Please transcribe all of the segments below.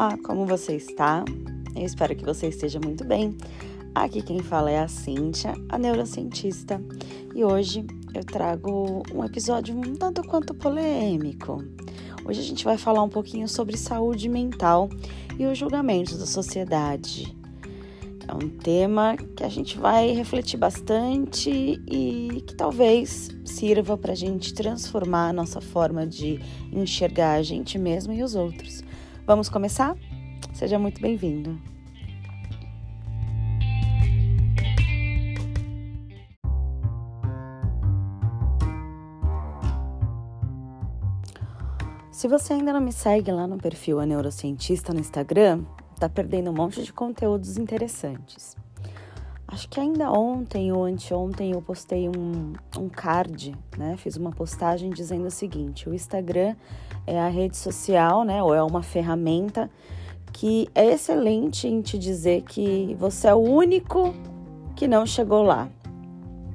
Olá, como você está? Eu espero que você esteja muito bem. Aqui quem fala é a Cíntia, a neurocientista, e hoje eu trago um episódio um tanto quanto polêmico. Hoje a gente vai falar um pouquinho sobre saúde mental e os julgamentos da sociedade. É um tema que a gente vai refletir bastante e que talvez sirva para a gente transformar a nossa forma de enxergar a gente mesmo e os outros. Vamos começar? Seja muito bem-vindo. Se você ainda não me segue lá no perfil A Neurocientista no Instagram, tá perdendo um monte de conteúdos interessantes. Acho que ainda ontem ou anteontem eu postei um, um card, né? Fiz uma postagem dizendo o seguinte: o Instagram é a rede social, né? Ou é uma ferramenta que é excelente em te dizer que você é o único que não chegou lá.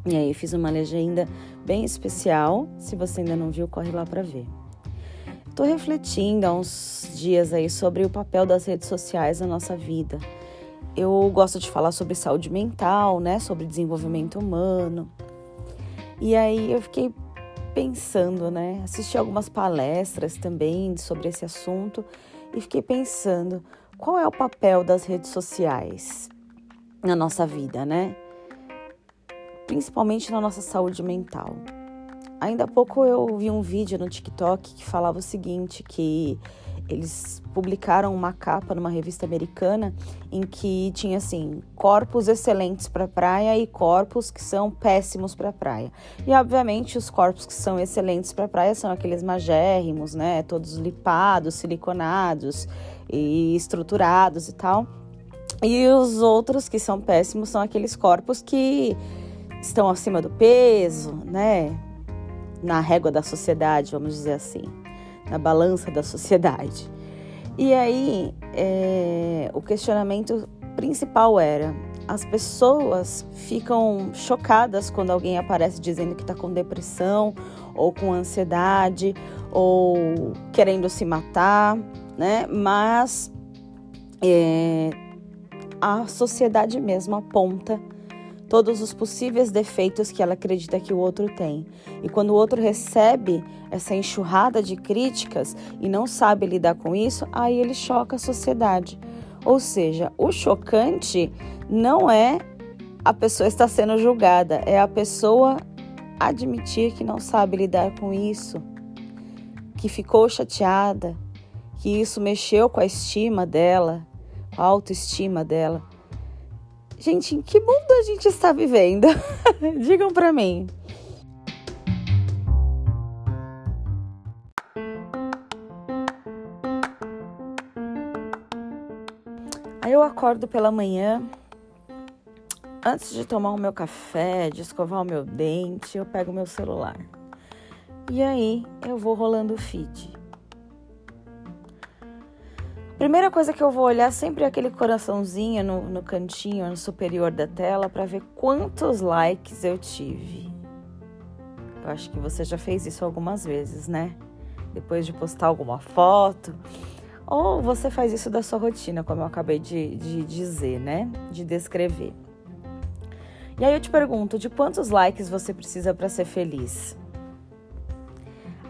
E aí fiz uma legenda bem especial. Se você ainda não viu, corre lá para ver. Estou refletindo há uns dias aí sobre o papel das redes sociais na nossa vida. Eu gosto de falar sobre saúde mental, né, sobre desenvolvimento humano. E aí eu fiquei pensando, né, assisti algumas palestras também sobre esse assunto e fiquei pensando, qual é o papel das redes sociais na nossa vida, né? Principalmente na nossa saúde mental. Ainda há pouco eu vi um vídeo no TikTok que falava o seguinte, que eles publicaram uma capa numa revista americana em que tinha assim, corpos excelentes para praia e corpos que são péssimos para praia. E obviamente os corpos que são excelentes para praia são aqueles magérrimos, né, todos lipados, siliconados e estruturados e tal. E os outros que são péssimos são aqueles corpos que estão acima do peso, né? na régua da sociedade, vamos dizer assim, na balança da sociedade. E aí, é, o questionamento principal era: as pessoas ficam chocadas quando alguém aparece dizendo que está com depressão, ou com ansiedade, ou querendo se matar, né? Mas é, a sociedade mesmo aponta todos os possíveis defeitos que ela acredita que o outro tem. E quando o outro recebe essa enxurrada de críticas e não sabe lidar com isso, aí ele choca a sociedade. Ou seja, o chocante não é a pessoa estar sendo julgada, é a pessoa admitir que não sabe lidar com isso, que ficou chateada, que isso mexeu com a estima dela, a autoestima dela. Gente, em que mundo a gente está vivendo? Digam para mim. Aí eu acordo pela manhã, antes de tomar o meu café, de escovar o meu dente, eu pego o meu celular. E aí eu vou rolando o feed. Primeira coisa que eu vou olhar sempre é aquele coraçãozinho no, no cantinho, no superior da tela, para ver quantos likes eu tive. Eu acho que você já fez isso algumas vezes, né? Depois de postar alguma foto. Ou você faz isso da sua rotina, como eu acabei de, de dizer, né? De descrever. E aí eu te pergunto, de quantos likes você precisa para ser feliz?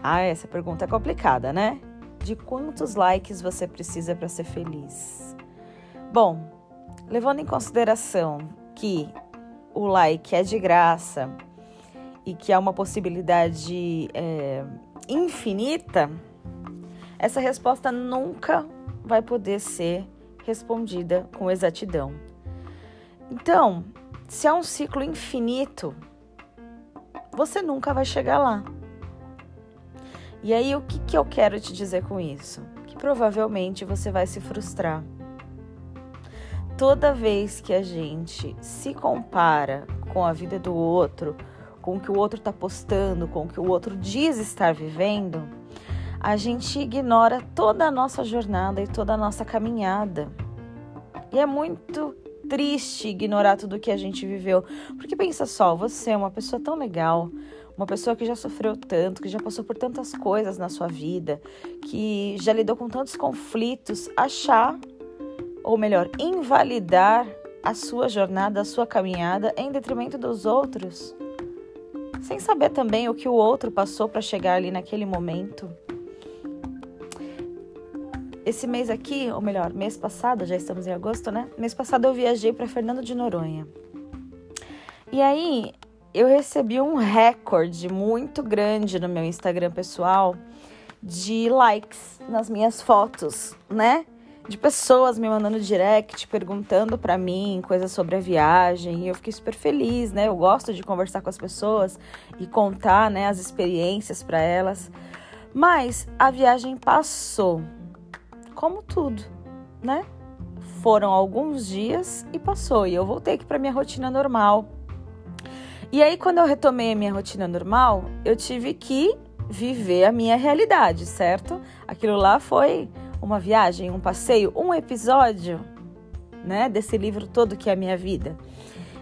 Ah, essa pergunta é complicada, né? De quantos likes você precisa para ser feliz. Bom, levando em consideração que o like é de graça e que há uma possibilidade é, infinita, essa resposta nunca vai poder ser respondida com exatidão. Então, se há um ciclo infinito, você nunca vai chegar lá. E aí, o que, que eu quero te dizer com isso? Que provavelmente você vai se frustrar. Toda vez que a gente se compara com a vida do outro, com o que o outro está postando, com o que o outro diz estar vivendo, a gente ignora toda a nossa jornada e toda a nossa caminhada. E é muito triste ignorar tudo que a gente viveu, porque pensa só, você é uma pessoa tão legal, uma pessoa que já sofreu tanto, que já passou por tantas coisas na sua vida, que já lidou com tantos conflitos, achar, ou melhor, invalidar a sua jornada, a sua caminhada em detrimento dos outros, sem saber também o que o outro passou para chegar ali naquele momento. Esse mês aqui, ou melhor, mês passado, já estamos em agosto, né? Mês passado eu viajei para Fernando de Noronha. E aí eu recebi um recorde muito grande no meu Instagram pessoal de likes nas minhas fotos, né? De pessoas me mandando direct, perguntando para mim coisas sobre a viagem. E eu fiquei super feliz, né? Eu gosto de conversar com as pessoas e contar, né, as experiências para elas. Mas a viagem passou, como tudo, né? Foram alguns dias e passou, e eu voltei aqui para minha rotina normal e aí, quando eu retomei a minha rotina normal, eu tive que viver a minha realidade, certo? Aquilo lá foi uma viagem, um passeio, um episódio, né, desse livro todo que é a minha vida.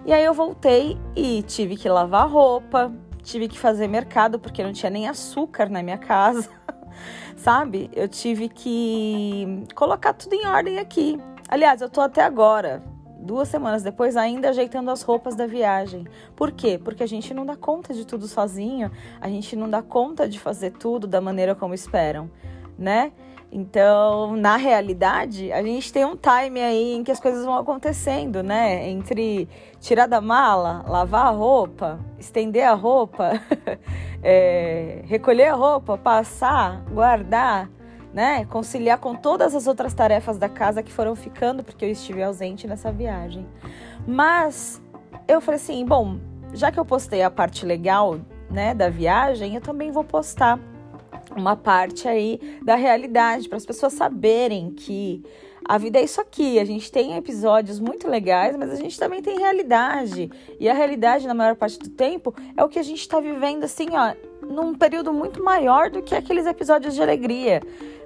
E aí eu voltei e tive que lavar roupa, tive que fazer mercado porque não tinha nem açúcar na minha casa, sabe? Eu tive que colocar tudo em ordem aqui. Aliás, eu tô até agora duas semanas depois, ainda ajeitando as roupas da viagem. Por quê? Porque a gente não dá conta de tudo sozinho, a gente não dá conta de fazer tudo da maneira como esperam, né? Então, na realidade, a gente tem um time aí em que as coisas vão acontecendo, né? Entre tirar da mala, lavar a roupa, estender a roupa, é, recolher a roupa, passar, guardar né, conciliar com todas as outras tarefas da casa que foram ficando porque eu estive ausente nessa viagem. Mas eu falei assim, bom, já que eu postei a parte legal, né, da viagem, eu também vou postar uma parte aí da realidade para as pessoas saberem que a vida é isso aqui. A gente tem episódios muito legais, mas a gente também tem realidade. E a realidade, na maior parte do tempo, é o que a gente está vivendo assim, ó, num período muito maior do que aqueles episódios de alegria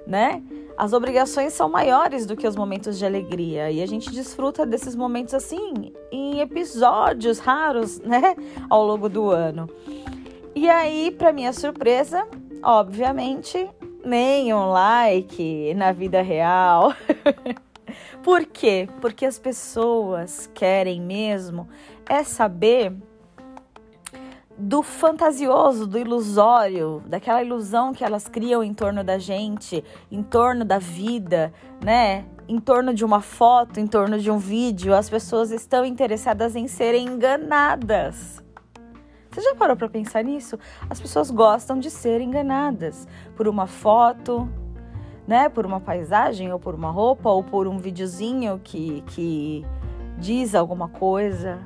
né? As obrigações são maiores do que os momentos de alegria e a gente desfruta desses momentos assim em episódios raros, né, ao longo do ano. E aí, para minha surpresa, obviamente, nenhum like na vida real. Por quê? Porque as pessoas querem mesmo é saber do fantasioso, do ilusório, daquela ilusão que elas criam em torno da gente, em torno da vida, né? Em torno de uma foto, em torno de um vídeo, as pessoas estão interessadas em serem enganadas. Você já parou para pensar nisso? As pessoas gostam de ser enganadas por uma foto, né? Por uma paisagem, ou por uma roupa, ou por um videozinho que, que diz alguma coisa,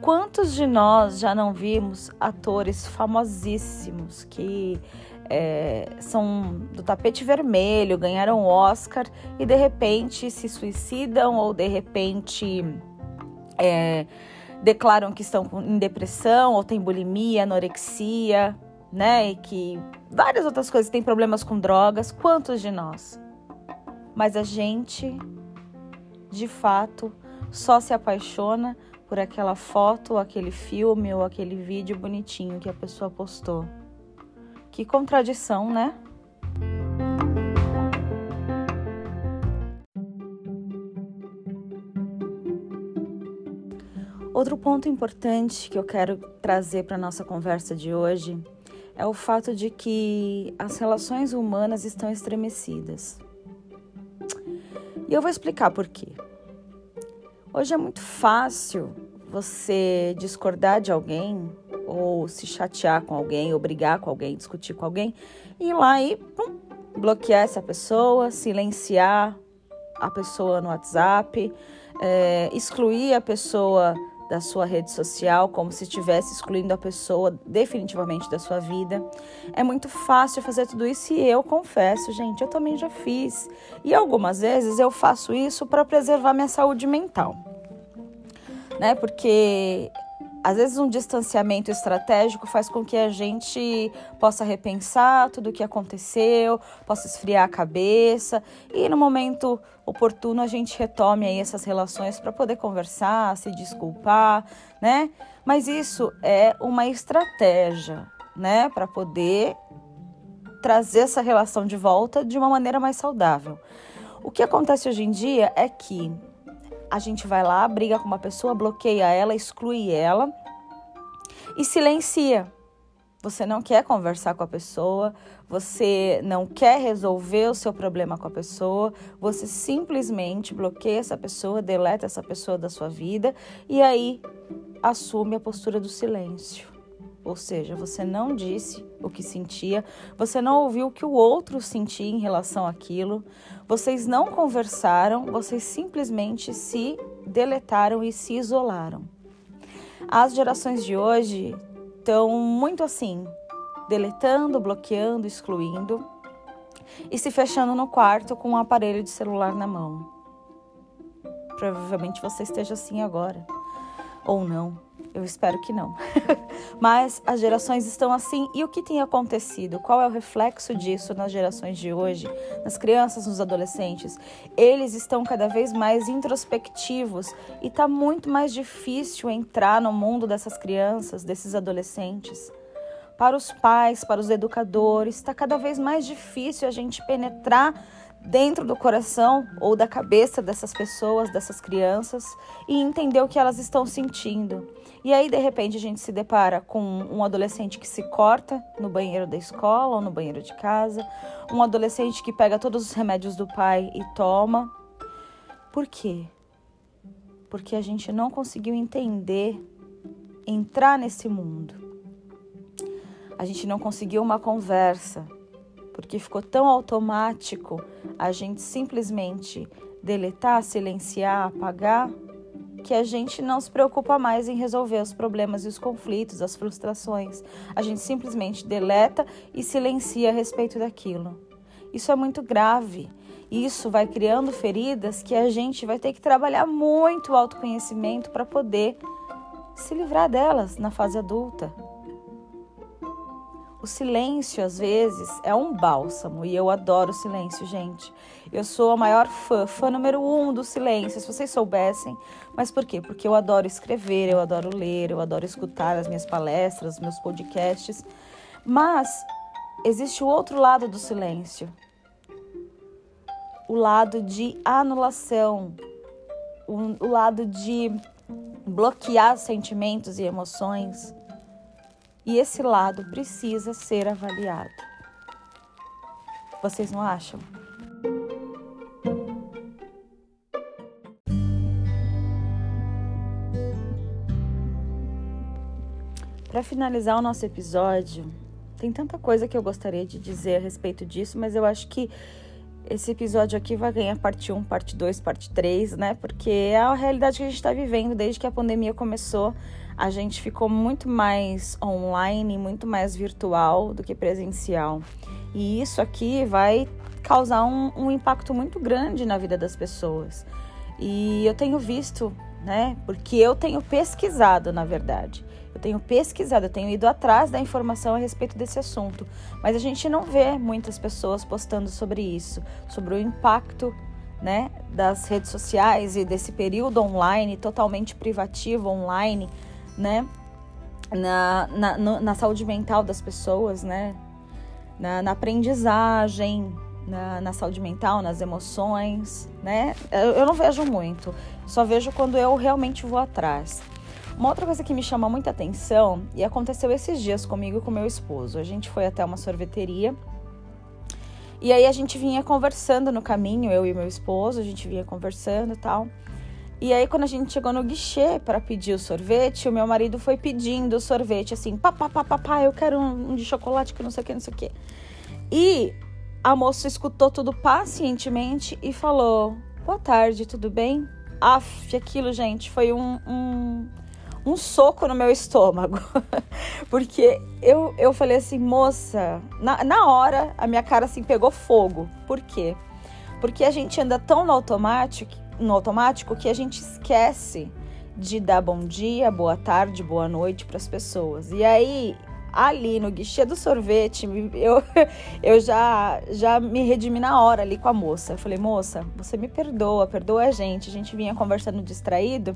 Quantos de nós já não vimos atores famosíssimos que é, são do tapete vermelho, ganharam Oscar e de repente se suicidam ou de repente é, declaram que estão em depressão ou têm bulimia, anorexia, né? E que várias outras coisas têm problemas com drogas. Quantos de nós? Mas a gente, de fato, só se apaixona por aquela foto, aquele filme ou aquele vídeo bonitinho que a pessoa postou. Que contradição, né? Outro ponto importante que eu quero trazer para nossa conversa de hoje é o fato de que as relações humanas estão estremecidas. E eu vou explicar por quê. Hoje é muito fácil você discordar de alguém, ou se chatear com alguém, ou brigar com alguém, discutir com alguém, e ir lá e pum, bloquear essa pessoa, silenciar a pessoa no WhatsApp, é, excluir a pessoa da sua rede social, como se estivesse excluindo a pessoa definitivamente da sua vida. É muito fácil fazer tudo isso e eu confesso, gente, eu também já fiz. E algumas vezes eu faço isso para preservar minha saúde mental. Né? Porque às vezes um distanciamento estratégico faz com que a gente possa repensar tudo o que aconteceu, possa esfriar a cabeça e no momento oportuno a gente retome aí essas relações para poder conversar, se desculpar, né? Mas isso é uma estratégia, né, para poder trazer essa relação de volta de uma maneira mais saudável. O que acontece hoje em dia é que a gente vai lá, briga com uma pessoa, bloqueia ela, exclui ela e silencia. Você não quer conversar com a pessoa, você não quer resolver o seu problema com a pessoa, você simplesmente bloqueia essa pessoa, deleta essa pessoa da sua vida e aí assume a postura do silêncio. Ou seja, você não disse o que sentia, você não ouviu o que o outro sentia em relação àquilo, vocês não conversaram, vocês simplesmente se deletaram e se isolaram. As gerações de hoje estão muito assim, deletando, bloqueando, excluindo e se fechando no quarto com um aparelho de celular na mão. Provavelmente você esteja assim agora, ou não. Eu espero que não. Mas as gerações estão assim. E o que tem acontecido? Qual é o reflexo disso nas gerações de hoje, nas crianças, nos adolescentes? Eles estão cada vez mais introspectivos e está muito mais difícil entrar no mundo dessas crianças, desses adolescentes. Para os pais, para os educadores, está cada vez mais difícil a gente penetrar dentro do coração ou da cabeça dessas pessoas, dessas crianças e entender o que elas estão sentindo. E aí, de repente, a gente se depara com um adolescente que se corta no banheiro da escola ou no banheiro de casa, um adolescente que pega todos os remédios do pai e toma. Por quê? Porque a gente não conseguiu entender, entrar nesse mundo. A gente não conseguiu uma conversa, porque ficou tão automático a gente simplesmente deletar, silenciar, apagar que a gente não se preocupa mais em resolver os problemas e os conflitos, as frustrações. A gente simplesmente deleta e silencia a respeito daquilo. Isso é muito grave. Isso vai criando feridas que a gente vai ter que trabalhar muito o autoconhecimento para poder se livrar delas na fase adulta. O silêncio, às vezes, é um bálsamo e eu adoro o silêncio, gente. Eu sou a maior fã, fã número um do silêncio, se vocês soubessem. Mas por quê? Porque eu adoro escrever, eu adoro ler, eu adoro escutar as minhas palestras, meus podcasts. Mas existe o outro lado do silêncio o lado de anulação, o, lado de bloquear sentimentos e emoções e esse lado precisa ser avaliado. Vocês não acham? Para finalizar o nosso episódio, tem tanta coisa que eu gostaria de dizer a respeito disso, mas eu acho que esse episódio aqui vai ganhar parte 1, parte 2, parte 3, né? Porque é a realidade que a gente está vivendo desde que a pandemia começou. A gente ficou muito mais online, muito mais virtual do que presencial. E isso aqui vai causar um, um impacto muito grande na vida das pessoas. E eu tenho visto, né? Porque eu tenho pesquisado, na verdade. Eu tenho pesquisado, eu tenho ido atrás da informação a respeito desse assunto, mas a gente não vê muitas pessoas postando sobre isso, sobre o impacto né, das redes sociais e desse período online, totalmente privativo online, né, na, na, na saúde mental das pessoas, né, na, na aprendizagem, na, na, saúde mental, nas emoções, né? Eu, eu não vejo muito, só vejo quando eu realmente vou atrás. Uma outra coisa que me chama muita atenção e aconteceu esses dias comigo e com meu esposo. A gente foi até uma sorveteria e aí a gente vinha conversando no caminho, eu e meu esposo, a gente vinha conversando e tal. E aí quando a gente chegou no guichê para pedir o sorvete, o meu marido foi pedindo o sorvete assim, papá, papá, papá, eu quero um, um de chocolate que não sei o que, não sei o que. E a moça escutou tudo pacientemente e falou: Boa tarde, tudo bem? Aff, aquilo, gente, foi um, um um soco no meu estômago. Porque eu, eu falei assim, moça, na, na hora a minha cara assim pegou fogo. Por quê? Porque a gente anda tão no automático, no automático que a gente esquece de dar bom dia, boa tarde, boa noite para as pessoas. E aí, ali no guichê do sorvete, eu, eu já, já me redimi na hora ali com a moça. Eu falei, moça, você me perdoa, perdoa a gente. A gente vinha conversando distraído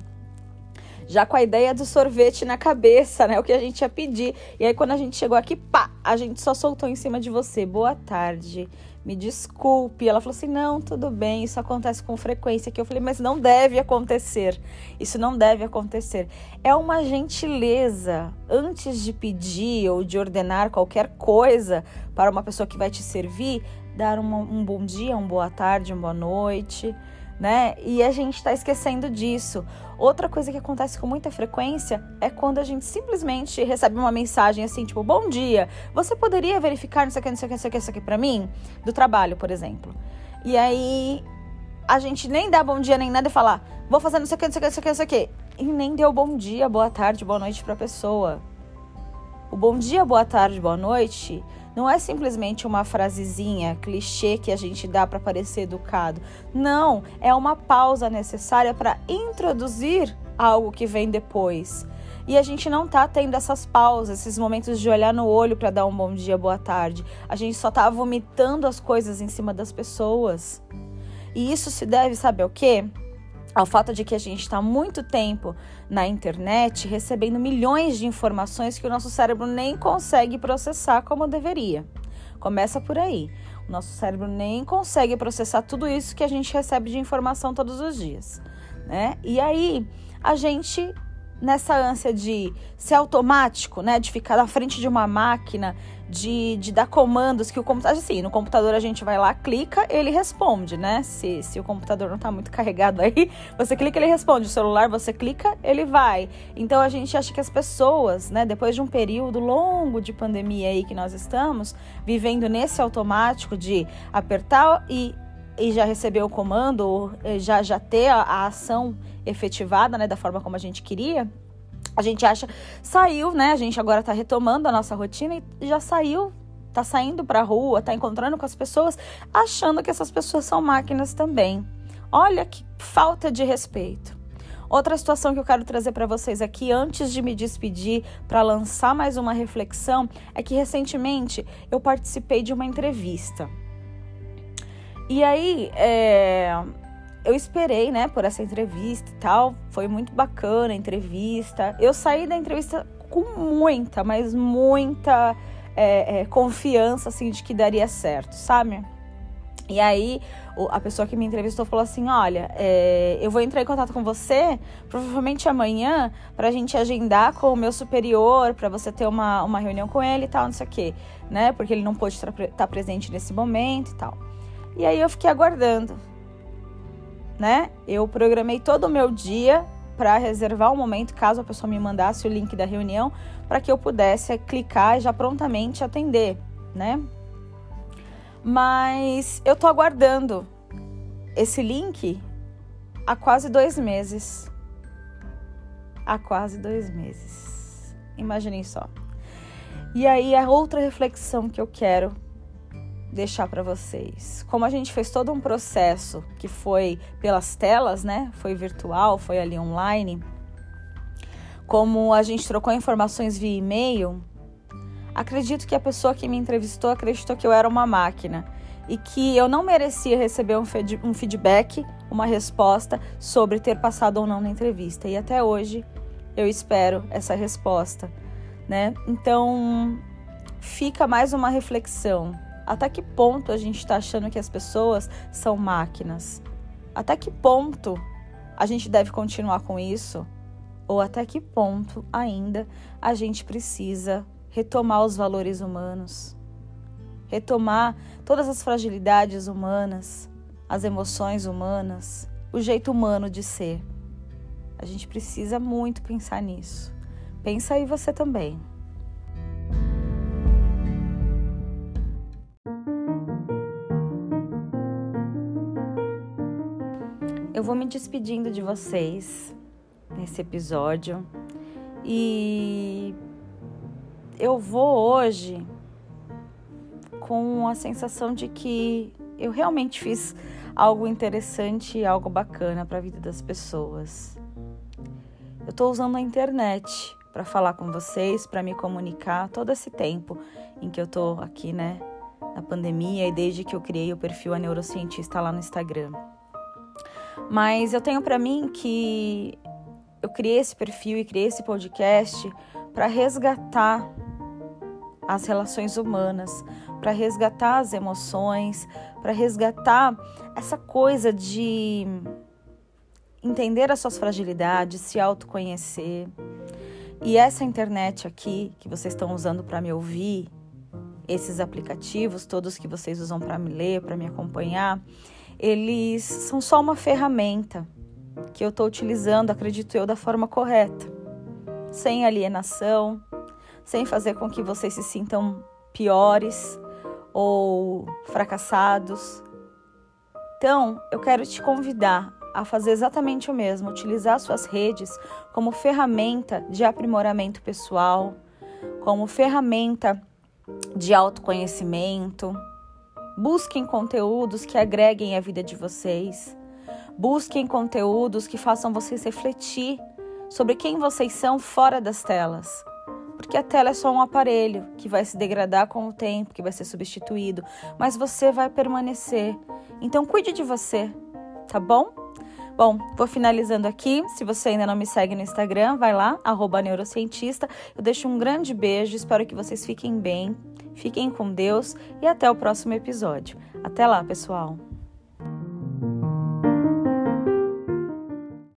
já com a ideia do sorvete na cabeça, né? O que a gente ia pedir. E aí, quando a gente chegou aqui, pá, a gente só soltou em cima de você. Boa tarde me desculpe. Ela falou assim: não, tudo bem, isso acontece com frequência. Que eu falei, mas não deve acontecer. Isso não deve acontecer. É uma gentileza antes de pedir ou de ordenar qualquer coisa para uma pessoa que vai te servir, dar um bom dia, uma boa tarde, uma boa noite né? E a gente está esquecendo disso. Outra coisa que acontece com muita frequência é quando a gente simplesmente recebe uma mensagem assim, tipo, bom dia, você poderia verificar isso aqui, isso aqui, isso aqui, isso aqui para mim? Do trabalho, por exemplo. E aí a gente nem dá bom dia nem nada e fala, vou fazer isso aqui, isso aqui, isso aqui, isso aqui. E nem deu bom dia, boa tarde, boa noite para a pessoa. O bom dia, boa tarde, boa noite não é simplesmente uma frasezinha clichê que a gente dá para parecer educado. Não, é uma pausa necessária para introduzir algo que vem depois. E a gente não tá tendo essas pausas, esses momentos de olhar no olho para dar um bom dia, boa tarde. A gente só tá vomitando as coisas em cima das pessoas. E isso se deve, sabe ao quê? Ao fato de que a gente está muito tempo na internet recebendo milhões de informações que o nosso cérebro nem consegue processar como deveria. Começa por aí. O nosso cérebro nem consegue processar tudo isso que a gente recebe de informação todos os dias, né? E aí a gente nessa ânsia de ser automático, né, de ficar na frente de uma máquina, de, de dar comandos que o computador, assim, no computador a gente vai lá, clica, ele responde, né? Se, se o computador não está muito carregado aí, você clica, ele responde. O celular, você clica, ele vai. Então a gente acha que as pessoas, né, depois de um período longo de pandemia aí que nós estamos, vivendo nesse automático de apertar e e já receber o comando, já, já ter a, a ação efetivada, né, da forma como a gente queria, a gente acha, saiu, né? A gente agora tá retomando a nossa rotina e já saiu, tá saindo pra rua, tá encontrando com as pessoas, achando que essas pessoas são máquinas também. Olha que falta de respeito. Outra situação que eu quero trazer para vocês aqui, antes de me despedir, para lançar mais uma reflexão, é que recentemente eu participei de uma entrevista. E aí, é, eu esperei, né, por essa entrevista e tal. Foi muito bacana a entrevista. Eu saí da entrevista com muita, mas muita é, é, confiança, assim, de que daria certo, sabe? E aí, a pessoa que me entrevistou falou assim: Olha, é, eu vou entrar em contato com você, provavelmente amanhã, para a gente agendar com o meu superior, para você ter uma, uma reunião com ele e tal, não sei o quê, né? Porque ele não pôde estar tá presente nesse momento e tal. E aí eu fiquei aguardando, né? Eu programei todo o meu dia para reservar um momento, caso a pessoa me mandasse o link da reunião, para que eu pudesse clicar e já prontamente atender, né? Mas eu tô aguardando esse link há quase dois meses. Há quase dois meses. Imaginem só. E aí, a outra reflexão que eu quero deixar para vocês. Como a gente fez todo um processo que foi pelas telas, né? Foi virtual, foi ali online. Como a gente trocou informações via e-mail, acredito que a pessoa que me entrevistou acreditou que eu era uma máquina e que eu não merecia receber um, feedback, uma resposta sobre ter passado ou não na entrevista. E até hoje eu espero essa resposta, né? Então fica mais uma reflexão. Até que ponto a gente está achando que as pessoas são máquinas? Até que ponto a gente deve continuar com isso? Ou até que ponto ainda a gente precisa retomar os valores humanos? Retomar todas as fragilidades humanas, as emoções humanas, o jeito humano de ser. A gente precisa muito pensar nisso. Pensa aí você também. Eu vou me despedindo de vocês nesse episódio e eu vou hoje com a sensação de que eu realmente fiz algo interessante e algo bacana para a vida das pessoas. Eu estou usando a internet para falar com vocês, para me comunicar todo esse tempo em que eu estou aqui, né, na pandemia e desde que eu criei o perfil A Neurocientista lá no Instagram. Mas eu tenho para mim que eu criei esse perfil e criei esse podcast para resgatar as relações humanas, para resgatar as emoções, para resgatar essa coisa de entender as suas fragilidades, se autoconhecer. E essa internet aqui que vocês estão usando para me ouvir, esses aplicativos, todos que vocês usam para me ler, para me acompanhar, eles são só uma ferramenta que eu estou utilizando, acredito eu, da forma correta, sem alienação, sem fazer com que vocês se sintam piores ou fracassados. Então, eu quero te convidar a fazer exatamente o mesmo, utilizar suas redes como ferramenta de aprimoramento pessoal, como ferramenta de autoconhecimento. Busquem conteúdos que agreguem a vida de vocês. Busquem conteúdos que façam vocês refletir sobre quem vocês são fora das telas. Porque a tela é só um aparelho que vai se degradar com o tempo, que vai ser substituído, mas você vai permanecer. Então cuide de você, tá bom? Bom, vou finalizando aqui. Se você ainda não me segue no Instagram, vai lá, neurocientista. Eu deixo um grande beijo, espero que vocês fiquem bem, fiquem com Deus e até o próximo episódio. Até lá, pessoal!